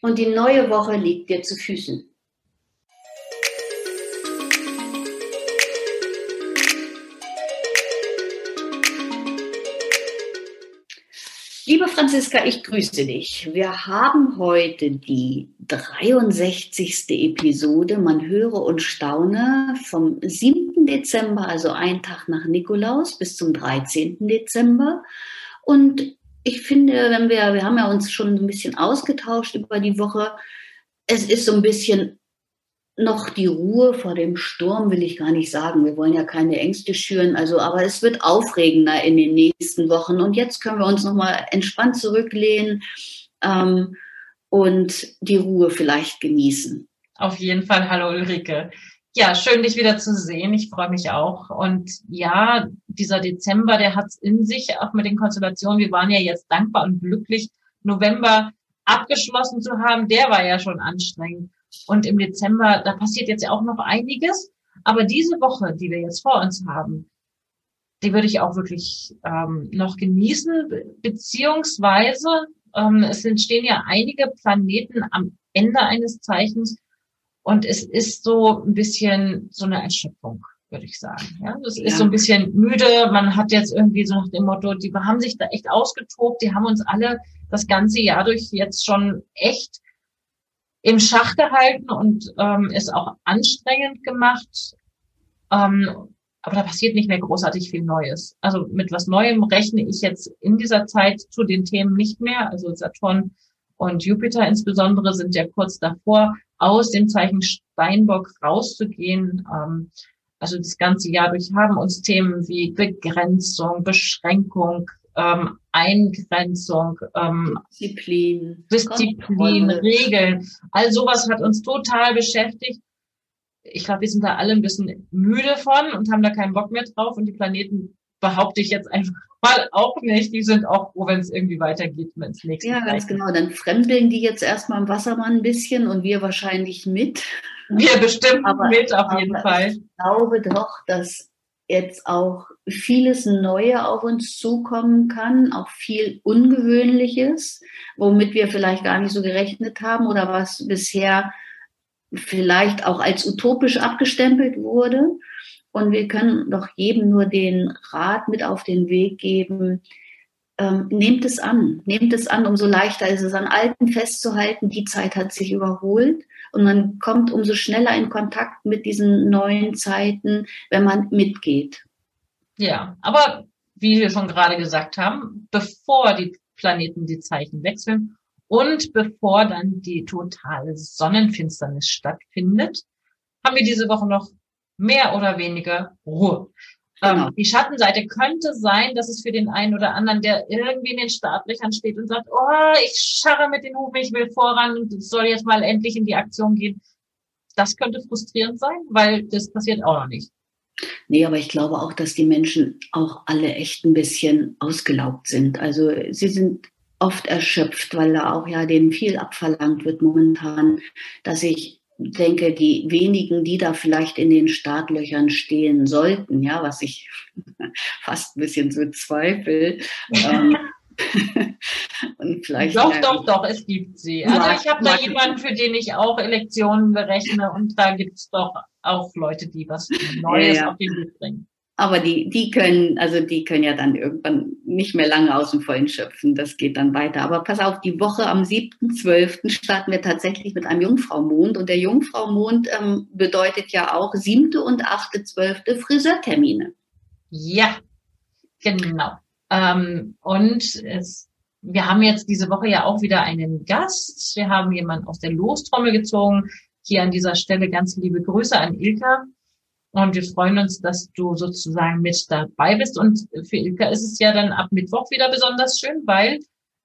und die neue Woche liegt dir zu Füßen. Liebe Franziska, ich grüße dich. Wir haben heute die 63. Episode. Man höre und staune vom 7. Dezember, also einen Tag nach Nikolaus, bis zum 13. Dezember. Und ich finde, wenn wir, wir haben ja uns schon ein bisschen ausgetauscht über die Woche, es ist so ein bisschen noch die Ruhe vor dem Sturm, will ich gar nicht sagen. Wir wollen ja keine Ängste schüren, also, aber es wird aufregender in den nächsten Wochen. Und jetzt können wir uns nochmal entspannt zurücklehnen ähm, und die Ruhe vielleicht genießen. Auf jeden Fall. Hallo Ulrike. Ja, schön, dich wieder zu sehen. Ich freue mich auch. Und ja, dieser Dezember, der hat es in sich, auch mit den Konstellationen. Wir waren ja jetzt dankbar und glücklich, November abgeschlossen zu haben. Der war ja schon anstrengend. Und im Dezember, da passiert jetzt ja auch noch einiges. Aber diese Woche, die wir jetzt vor uns haben, die würde ich auch wirklich ähm, noch genießen, beziehungsweise ähm, es entstehen ja einige Planeten am Ende eines Zeichens, und es ist so ein bisschen so eine Erschöpfung, würde ich sagen. Ja, das ja. ist so ein bisschen müde. Man hat jetzt irgendwie so nach dem Motto, die haben sich da echt ausgetobt. Die haben uns alle das ganze Jahr durch jetzt schon echt im Schach gehalten und ähm, ist auch anstrengend gemacht. Ähm, aber da passiert nicht mehr großartig viel Neues. Also mit was Neuem rechne ich jetzt in dieser Zeit zu den Themen nicht mehr. Also Saturn und Jupiter insbesondere sind ja kurz davor, aus dem Zeichen Steinbock rauszugehen. Ähm, also das ganze Jahr durch haben uns Themen wie Begrenzung, Beschränkung, ähm, Eingrenzung, ähm, Disziplin, Disziplin Regeln. All sowas hat uns total beschäftigt. Ich glaube, wir sind da alle ein bisschen müde von und haben da keinen Bock mehr drauf und die Planeten behaupte ich jetzt einfach mal auch nicht. Die sind auch froh, wenn es irgendwie weitergeht, wenn es nächste Ja, ganz genau. Dann fremdeln die jetzt erstmal im Wassermann ein bisschen und wir wahrscheinlich mit. Wir bestimmt aber, mit auf jeden Fall. Ich glaube doch, dass jetzt auch vieles Neue auf uns zukommen kann, auch viel Ungewöhnliches, womit wir vielleicht gar nicht so gerechnet haben oder was bisher vielleicht auch als utopisch abgestempelt wurde. Und wir können doch jedem nur den Rat mit auf den Weg geben, ähm, nehmt es an, nehmt es an, umso leichter ist es, an Alten festzuhalten, die Zeit hat sich überholt. Und man kommt umso schneller in Kontakt mit diesen neuen Zeiten, wenn man mitgeht. Ja, aber wie wir schon gerade gesagt haben, bevor die Planeten die Zeichen wechseln und bevor dann die totale Sonnenfinsternis stattfindet, haben wir diese Woche noch mehr oder weniger Ruhe. Ähm, genau. Ähm, die Schattenseite könnte sein, dass es für den einen oder anderen, der irgendwie in den Startlöchern steht und sagt, oh, ich scharre mit den Hufen, ich will voran und soll jetzt mal endlich in die Aktion gehen. Das könnte frustrierend sein, weil das passiert auch noch nicht. Nee, aber ich glaube auch, dass die Menschen auch alle echt ein bisschen ausgelaugt sind. Also sie sind oft erschöpft, weil da auch ja denen viel abverlangt wird momentan, dass ich denke, die wenigen, die da vielleicht in den Startlöchern stehen sollten, ja, was ich fast ein bisschen so zweifle. ähm, und vielleicht doch, doch, doch, es gibt sie. Also ich habe da jemanden, für den ich auch Elektionen berechne und da gibt es doch auch Leute, die was Neues ja, ja. auf den Weg bringen. Aber die, die können, also die können ja dann irgendwann nicht mehr lange aus dem Vollen schöpfen. Das geht dann weiter. Aber pass auf, die Woche am 7.12. starten wir tatsächlich mit einem Jungfraumond. Und der Jungfraumond ähm, bedeutet ja auch siebte und achte, zwölfte Friseurtermine. Ja, genau. Ähm, und es, wir haben jetzt diese Woche ja auch wieder einen Gast. Wir haben jemanden aus der Lostrommel gezogen. Hier an dieser Stelle ganz liebe Grüße an Ilka. Und wir freuen uns, dass du sozusagen mit dabei bist. Und für Ilka ist es ja dann ab Mittwoch wieder besonders schön, weil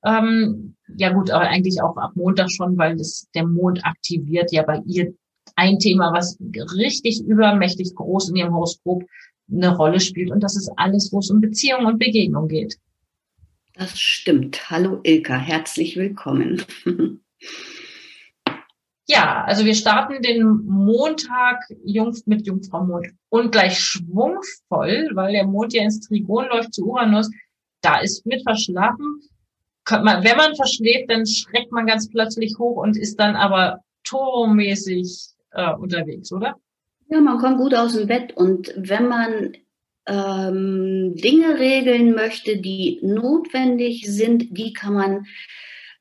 Ähm, ja gut, aber eigentlich auch ab Montag schon, weil das, der Mond aktiviert ja bei ihr ein Thema, was richtig übermächtig groß in ihrem Horoskop eine Rolle spielt. Und das ist alles, wo es um Beziehung und Begegnung geht. Das stimmt. Hallo Ilka, herzlich willkommen. ja, also wir starten den Montag Jungf mit Jungfrau Mond und gleich schwungvoll, weil der Mond ja ins Trigon läuft zu Uranus. Da ist mit verschlafen. Wenn man verschläft, dann schreckt man ganz plötzlich hoch und ist dann aber tormäßig äh, unterwegs, oder? Ja, man kommt gut aus dem Bett und wenn man ähm, Dinge regeln möchte, die notwendig sind, die kann man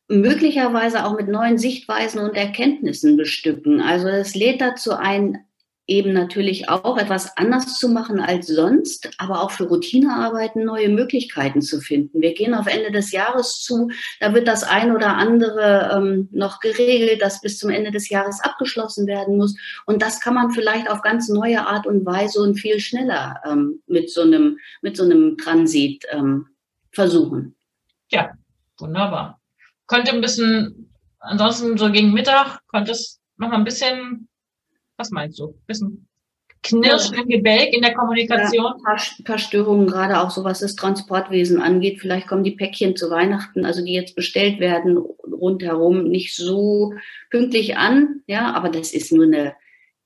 möglicherweise auch mit neuen Sichtweisen und Erkenntnissen bestücken. Also es lädt dazu ein, eben natürlich auch etwas anders zu machen als sonst, aber auch für Routinearbeiten neue Möglichkeiten zu finden. Wir gehen auf Ende des Jahres zu, da wird das ein oder andere ähm, noch geregelt, das bis zum Ende des Jahres abgeschlossen werden muss. Und das kann man vielleicht auf ganz neue Art und Weise und viel schneller ähm, mit so einem, mit so einem Transit ähm, versuchen. Ja, wunderbar. Könnte ein bisschen, ansonsten so gegen Mittag, könnte es noch ein bisschen was meinst du? Bisschen Knirschen im Gebälk in der Kommunikation? Ja, ein paar, paar, Störungen, gerade auch so was das Transportwesen angeht. Vielleicht kommen die Päckchen zu Weihnachten, also die jetzt bestellt werden, rundherum nicht so pünktlich an. Ja, aber das ist nur eine,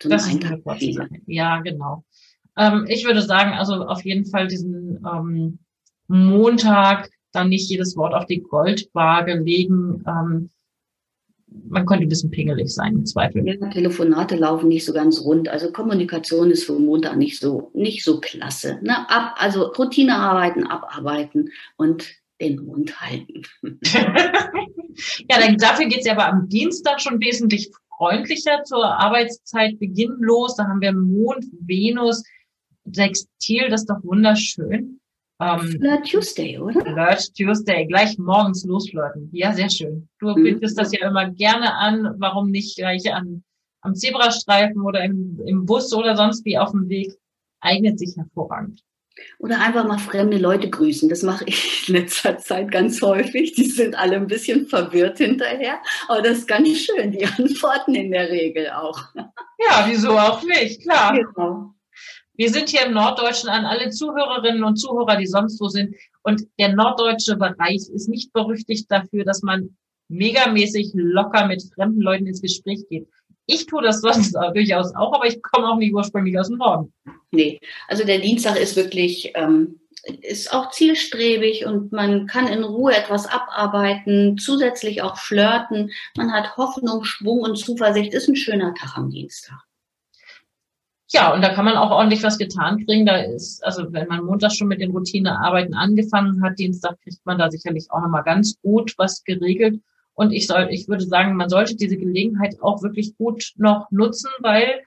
so eine Eintagfehler. Ja, genau. Ähm, ich würde sagen, also auf jeden Fall diesen ähm, Montag dann nicht jedes Wort auf die Goldwaage legen. Ähm, man könnte ein bisschen pingelig sein im Zweifel. Ja, Telefonate laufen nicht so ganz rund. Also Kommunikation ist für Montag nicht so, nicht so klasse. Ne? Ab, also Routinearbeiten, abarbeiten und den Mund halten. ja, dann, dafür geht's ja aber am Dienstag schon wesentlich freundlicher zur Arbeitszeitbeginn los. Da haben wir Mond, Venus, Sextil, das ist doch wunderschön. Ähm, Flirt Tuesday, oder? Flirt Tuesday, gleich morgens losflirten. Ja, sehr schön. Du mhm. bietest das ja immer gerne an. Warum nicht gleich an, am Zebrastreifen oder im, im Bus oder sonst wie auf dem Weg? Eignet sich hervorragend. Oder einfach mal fremde Leute grüßen. Das mache ich in letzter Zeit ganz häufig. Die sind alle ein bisschen verwirrt hinterher. Aber das ist ganz schön. Die antworten in der Regel auch. Ja, wieso auch nicht? Klar. Genau. Wir sind hier im Norddeutschen an alle Zuhörerinnen und Zuhörer, die sonst wo sind. Und der norddeutsche Bereich ist nicht berüchtigt dafür, dass man megamäßig locker mit fremden Leuten ins Gespräch geht. Ich tue das sonst auch, durchaus auch, aber ich komme auch nicht ursprünglich aus dem Norden. Nee, also der Dienstag ist wirklich, ähm, ist auch zielstrebig und man kann in Ruhe etwas abarbeiten, zusätzlich auch flirten. Man hat Hoffnung, Schwung und Zuversicht. Ist ein schöner Tag am Dienstag. Ja, und da kann man auch ordentlich was getan kriegen. Da ist, also wenn man Montag schon mit den Routinearbeiten angefangen hat, Dienstag kriegt man da sicherlich auch nochmal ganz gut was geregelt. Und ich soll, ich würde sagen, man sollte diese Gelegenheit auch wirklich gut noch nutzen, weil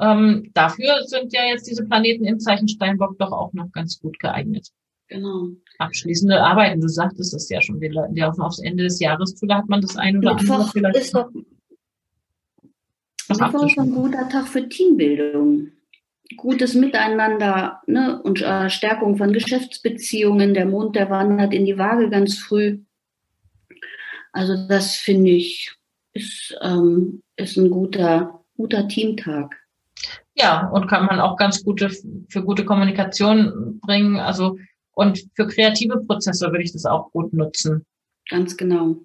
ähm, dafür sind ja jetzt diese Planeten im Zeichen Steinbock doch auch noch ganz gut geeignet. Genau. Abschließende Arbeiten, du sagtest es ja schon, wir laufen aufs Ende des Jahres zu, da hat man das ein oder andere vielleicht. Ist Mittwoch ist ein guter Tag für Teambildung. Gutes Miteinander ne? und äh, Stärkung von Geschäftsbeziehungen. Der Mond, der wandert in die Waage ganz früh. Also das finde ich ist, ähm, ist ein guter, guter Teamtag. Ja, und kann man auch ganz gute für gute Kommunikation bringen. Also und für kreative Prozesse würde ich das auch gut nutzen. Ganz genau.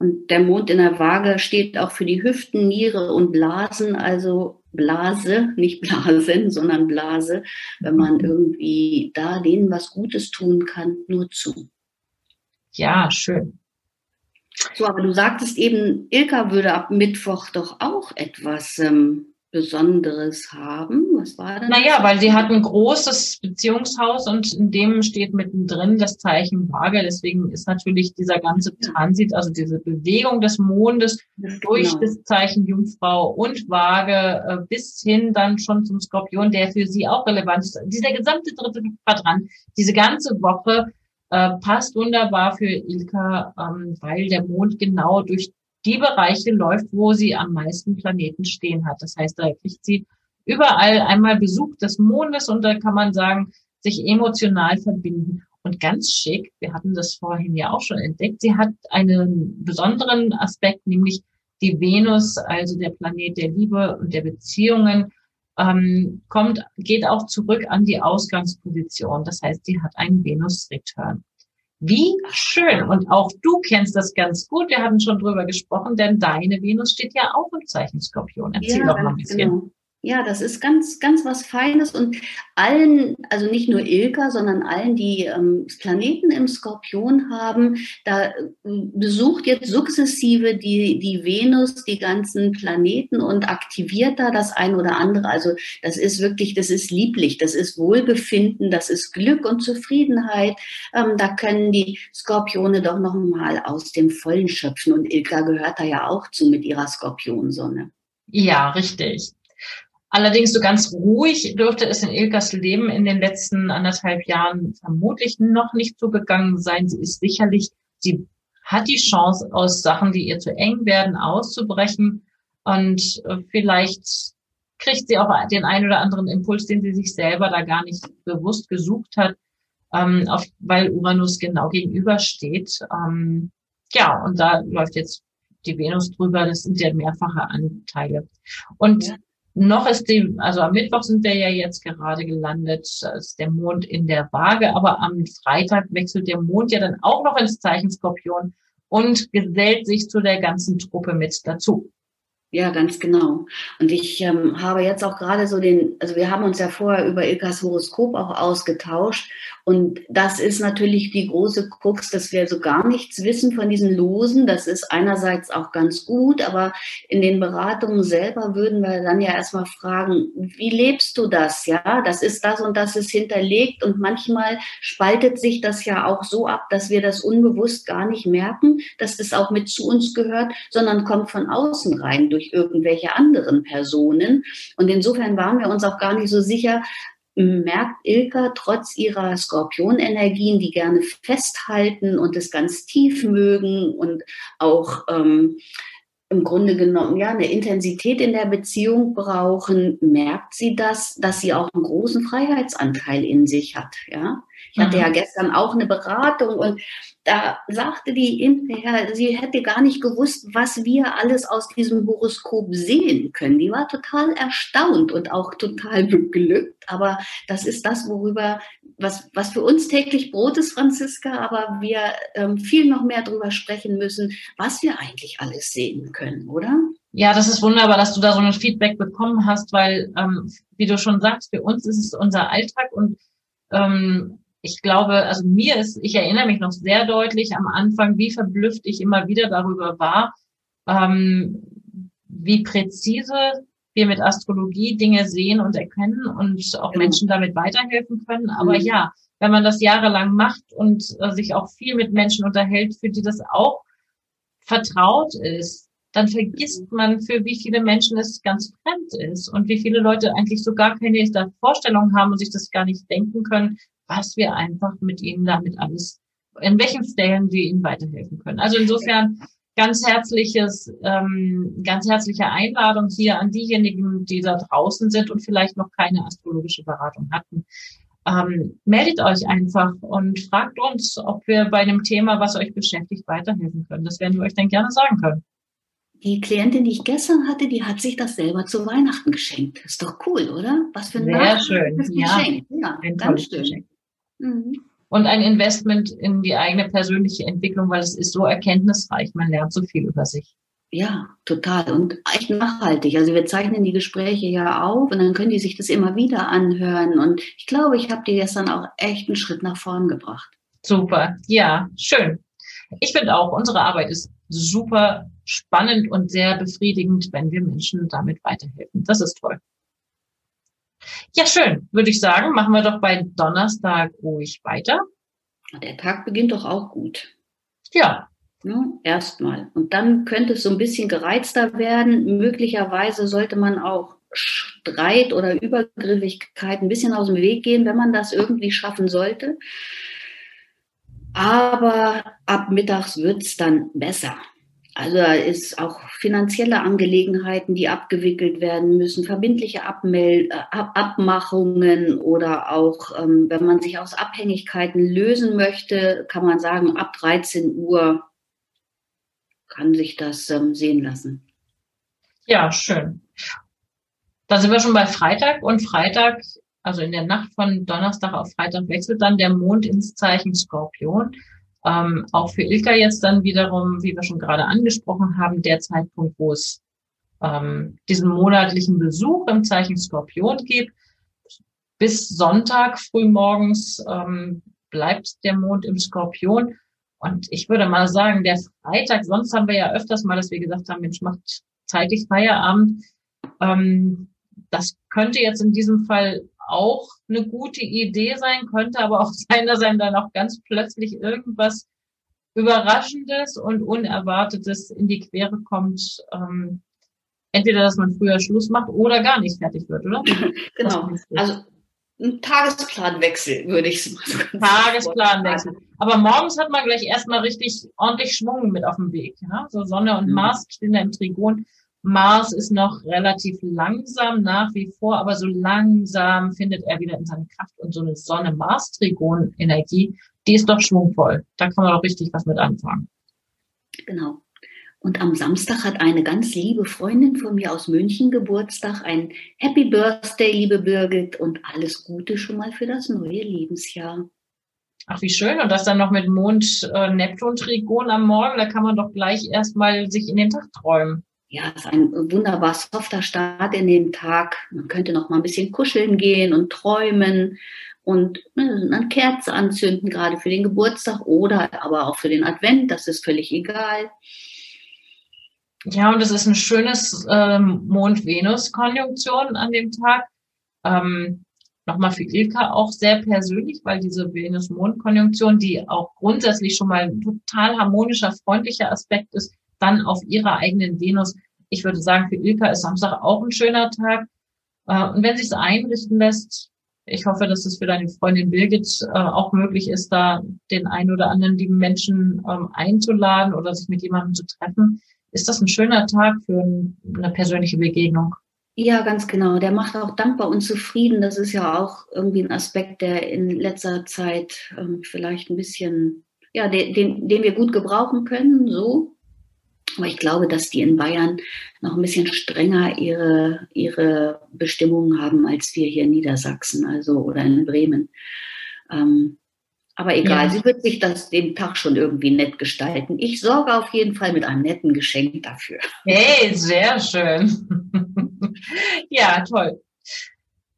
Und der Mond in der Waage steht auch für die Hüften, Niere und Blasen, also Blase, nicht Blasen, sondern Blase, wenn man irgendwie da denen was Gutes tun kann, nur zu. Ja, schön. So, aber du sagtest eben, Ilka würde ab Mittwoch doch auch etwas ähm, Besonderes haben? Was war denn? Naja, weil sie hat ein großes Beziehungshaus und in dem steht mittendrin das Zeichen Waage. Deswegen ist natürlich dieser ganze Transit, also diese Bewegung des Mondes durch genau. das Zeichen Jungfrau und Waage äh, bis hin dann schon zum Skorpion, der für sie auch relevant ist. Dieser gesamte dritte Quadrant, diese ganze Woche äh, passt wunderbar für Ilka, ähm, weil der Mond genau durch die Bereiche läuft, wo sie am meisten Planeten stehen hat. Das heißt, da kriegt sie überall einmal Besuch des Mondes und da kann man sagen, sich emotional verbinden. Und ganz schick, wir hatten das vorhin ja auch schon entdeckt, sie hat einen besonderen Aspekt, nämlich die Venus, also der Planet der Liebe und der Beziehungen, ähm, kommt, geht auch zurück an die Ausgangsposition. Das heißt, sie hat einen Venus-Return. Wie schön. Und auch du kennst das ganz gut. Wir haben schon drüber gesprochen, denn deine Venus steht ja auch im Zeichen Skorpion. Erzähl ja, doch mal ein bisschen. Genau. Ja, das ist ganz, ganz was Feines und allen, also nicht nur Ilka, sondern allen, die ähm, Planeten im Skorpion haben, da äh, besucht jetzt sukzessive die, die Venus die ganzen Planeten und aktiviert da das ein oder andere. Also das ist wirklich, das ist lieblich, das ist Wohlbefinden, das ist Glück und Zufriedenheit. Ähm, da können die Skorpione doch noch mal aus dem Vollen schöpfen und Ilka gehört da ja auch zu mit ihrer Skorpionsonne. Ja, richtig. Allerdings so ganz ruhig dürfte es in Ilkas Leben in den letzten anderthalb Jahren vermutlich noch nicht zugegangen sein. Sie ist sicherlich, sie hat die Chance, aus Sachen, die ihr zu eng werden, auszubrechen. Und äh, vielleicht kriegt sie auch den einen oder anderen Impuls, den sie sich selber da gar nicht bewusst gesucht hat, ähm, auf, weil Uranus genau gegenübersteht. Ähm, ja, und da läuft jetzt die Venus drüber. Das sind ja mehrfache Anteile. Und ja. Noch ist die, also am Mittwoch sind wir ja jetzt gerade gelandet, ist der Mond in der Waage, aber am Freitag wechselt der Mond ja dann auch noch ins Zeichen Skorpion und gesellt sich zu der ganzen Truppe mit dazu. Ja, ganz genau. Und ich ähm, habe jetzt auch gerade so den, also wir haben uns ja vorher über Ilkas Horoskop auch ausgetauscht. Und das ist natürlich die große Krux, dass wir so gar nichts wissen von diesen Losen. Das ist einerseits auch ganz gut, aber in den Beratungen selber würden wir dann ja erstmal fragen, wie lebst du das? Ja, das ist das und das ist hinterlegt. Und manchmal spaltet sich das ja auch so ab, dass wir das unbewusst gar nicht merken, dass das auch mit zu uns gehört, sondern kommt von außen rein durch irgendwelche anderen Personen. Und insofern waren wir uns auch gar nicht so sicher, merkt Ilka trotz ihrer Skorpionenergien, die gerne festhalten und es ganz tief mögen und auch ähm, im Grunde genommen ja eine Intensität in der Beziehung brauchen, merkt sie das, dass sie auch einen großen Freiheitsanteil in sich hat. Ja, ich hatte mhm. ja gestern auch eine Beratung und da sagte die hinterher, sie hätte gar nicht gewusst, was wir alles aus diesem Horoskop sehen können. Die war total erstaunt und auch total beglückt. Aber das ist das, worüber, was, was für uns täglich Brot ist, Franziska, aber wir ähm, viel noch mehr darüber sprechen müssen, was wir eigentlich alles sehen können, oder? Ja, das ist wunderbar, dass du da so ein Feedback bekommen hast, weil, ähm, wie du schon sagst, für uns ist es unser Alltag und ähm, ich glaube, also mir ist, ich erinnere mich noch sehr deutlich am Anfang, wie verblüfft ich immer wieder darüber war, ähm, wie präzise wir mit Astrologie Dinge sehen und erkennen und auch genau. Menschen damit weiterhelfen können. Aber mhm. ja, wenn man das jahrelang macht und äh, sich auch viel mit Menschen unterhält, für die das auch vertraut ist, dann vergisst man, für wie viele Menschen es ganz fremd ist und wie viele Leute eigentlich so gar keine Vorstellung haben und sich das gar nicht denken können, was wir einfach mit ihnen damit alles, in welchen Stellen wir ihnen weiterhelfen können. Also insofern ganz herzliches, ähm, ganz herzliche Einladung hier an diejenigen, die da draußen sind und vielleicht noch keine astrologische Beratung hatten. Ähm, meldet euch einfach und fragt uns, ob wir bei einem Thema, was euch beschäftigt, weiterhelfen können. Das werden wir euch dann gerne sagen können. Die Klientin, die ich gestern hatte, die hat sich das selber zu Weihnachten geschenkt. Ist doch cool, oder? Was für ein Sehr schön. Geschenk. Ja, ja ein ganz schön. Geschenk. Mhm. Und ein Investment in die eigene persönliche Entwicklung, weil es ist so erkenntnisreich. Man lernt so viel über sich. Ja, total. Und echt nachhaltig. Also wir zeichnen die Gespräche ja auf und dann können die sich das immer wieder anhören. Und ich glaube, ich habe die gestern auch echt einen Schritt nach vorn gebracht. Super. Ja, schön. Ich finde auch, unsere Arbeit ist super spannend und sehr befriedigend, wenn wir Menschen damit weiterhelfen. Das ist toll. Ja, schön. Würde ich sagen, machen wir doch bei Donnerstag ruhig weiter. Der Tag beginnt doch auch gut. Ja. ja Erstmal. Und dann könnte es so ein bisschen gereizter werden. Möglicherweise sollte man auch Streit oder Übergriffigkeit ein bisschen aus dem Weg gehen, wenn man das irgendwie schaffen sollte. Aber ab mittags wird es dann besser. Also da ist auch finanzielle Angelegenheiten, die abgewickelt werden müssen, verbindliche Abmel äh, Abmachungen oder auch, ähm, wenn man sich aus Abhängigkeiten lösen möchte, kann man sagen, ab 13 Uhr kann sich das ähm, sehen lassen. Ja, schön. Da sind wir schon bei Freitag und Freitag, also in der Nacht von Donnerstag auf Freitag wechselt dann der Mond ins Zeichen Skorpion. Ähm, auch für Ilka jetzt dann wiederum, wie wir schon gerade angesprochen haben, der Zeitpunkt, wo es ähm, diesen monatlichen Besuch im Zeichen Skorpion gibt. Bis Sonntag frühmorgens ähm, bleibt der Mond im Skorpion. Und ich würde mal sagen, der Freitag, sonst haben wir ja öfters mal, dass wir gesagt haben, Mensch, macht zeitig Feierabend. Ähm, das könnte jetzt in diesem Fall auch eine gute Idee sein, könnte aber auch sein, dass einem dann auch ganz plötzlich irgendwas Überraschendes und Unerwartetes in die Quere kommt. Ähm, entweder, dass man früher Schluss macht oder gar nicht fertig wird, oder? genau. Also ein Tagesplanwechsel, würde ich es mal so Tagesplanwechsel. Aber morgens hat man gleich erstmal richtig ordentlich Schwung mit auf dem Weg. Ja? So Sonne und mhm. Mars stehen da im Trigon. Mars ist noch relativ langsam nach wie vor, aber so langsam findet er wieder in seine Kraft und so eine Sonne-Mars-Trigon-Energie, die ist doch schwungvoll. Da kann man doch richtig was mit anfangen. Genau. Und am Samstag hat eine ganz liebe Freundin von mir aus München Geburtstag. Ein Happy Birthday, liebe Birgit, und alles Gute schon mal für das neue Lebensjahr. Ach, wie schön. Und das dann noch mit Mond-Neptun-Trigon äh, am Morgen. Da kann man doch gleich erstmal sich in den Tag träumen ja, es ist ein wunderbar softer Start in den Tag. Man könnte noch mal ein bisschen kuscheln gehen und träumen und ne, eine Kerze anzünden, gerade für den Geburtstag oder aber auch für den Advent. Das ist völlig egal. Ja, und es ist ein schönes ähm, Mond-Venus-Konjunktion an dem Tag. Ähm, Nochmal für Ilka auch sehr persönlich, weil diese Venus-Mond-Konjunktion, die auch grundsätzlich schon mal ein total harmonischer, freundlicher Aspekt ist, dann auf ihrer eigenen Venus. Ich würde sagen, für Ilka ist Samstag auch ein schöner Tag. Äh, und wenn sich es einrichten lässt, ich hoffe, dass es für deine Freundin Birgit äh, auch möglich ist, da den einen oder anderen lieben Menschen ähm, einzuladen oder sich mit jemandem zu treffen. Ist das ein schöner Tag für eine persönliche Begegnung? Ja, ganz genau. Der macht auch dankbar und zufrieden. Das ist ja auch irgendwie ein Aspekt, der in letzter Zeit ähm, vielleicht ein bisschen, ja, den, den, den wir gut gebrauchen können, so. Aber ich glaube, dass die in Bayern noch ein bisschen strenger ihre, ihre Bestimmungen haben als wir hier in Niedersachsen, also oder in Bremen. Ähm, aber egal, ja. sie wird sich das den Tag schon irgendwie nett gestalten. Ich sorge auf jeden Fall mit einem netten Geschenk dafür. Hey, sehr schön. ja, toll.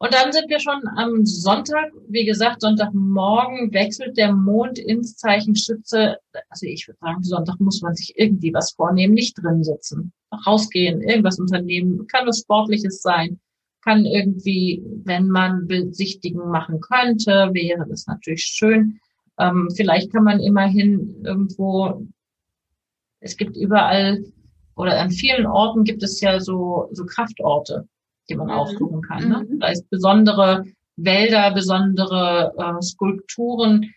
Und dann sind wir schon am Sonntag. Wie gesagt, Sonntagmorgen wechselt der Mond ins Zeichen Schütze. Also ich würde sagen, Sonntag muss man sich irgendwie was vornehmen, nicht drin sitzen. Rausgehen, irgendwas unternehmen. Kann es Sportliches sein. Kann irgendwie, wenn man Besichtigen machen könnte, wäre das natürlich schön. Ähm, vielleicht kann man immerhin irgendwo, es gibt überall oder an vielen Orten gibt es ja so, so Kraftorte die man mhm. aufsuchen kann. Ne? Da ist besondere Wälder, besondere äh, Skulpturen.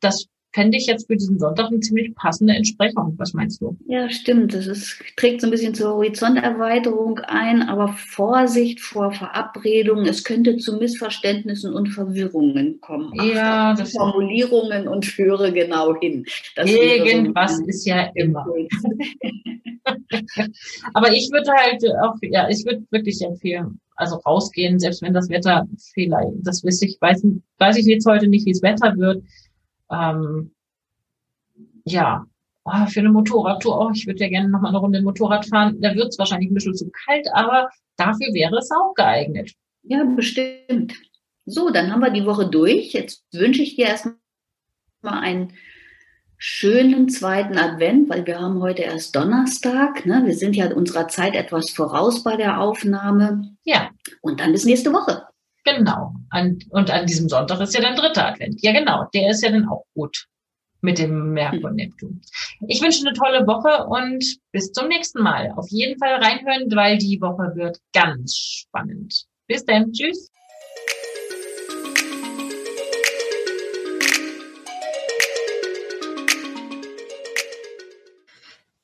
Das fände ich jetzt für diesen Sonntag eine ziemlich passende Entsprechung. Was meinst du? Ja, stimmt. Das ist, trägt so ein bisschen zur Horizonterweiterung ein, aber Vorsicht vor Verabredungen. Es könnte zu Missverständnissen und Verwirrungen kommen. Ja, das Formulierungen und führe genau hin. Das Irgendwas so ist ja immer. aber ich würde halt auch, ja, ich würde wirklich empfehlen, also rausgehen, selbst wenn das Wetter vielleicht, das weiß ich, weiß, weiß ich jetzt heute nicht, wie das Wetter wird ähm, ja, oh, für eine Motorradtour, oh, ich würde ja gerne noch mal eine Runde Motorrad fahren. Da wird es wahrscheinlich ein bisschen zu kalt, aber dafür wäre es auch geeignet. Ja, bestimmt. So, dann haben wir die Woche durch. Jetzt wünsche ich dir erstmal einen schönen zweiten Advent, weil wir haben heute erst Donnerstag. Ne? Wir sind ja unserer Zeit etwas voraus bei der Aufnahme. Ja. Und dann bis nächste Woche. Genau. An, und an diesem Sonntag ist ja dann dritter Advent. Ja, genau. Der ist ja dann auch gut mit dem Merkur Neptun. Ich wünsche eine tolle Woche und bis zum nächsten Mal. Auf jeden Fall reinhören, weil die Woche wird ganz spannend. Bis dann. Tschüss.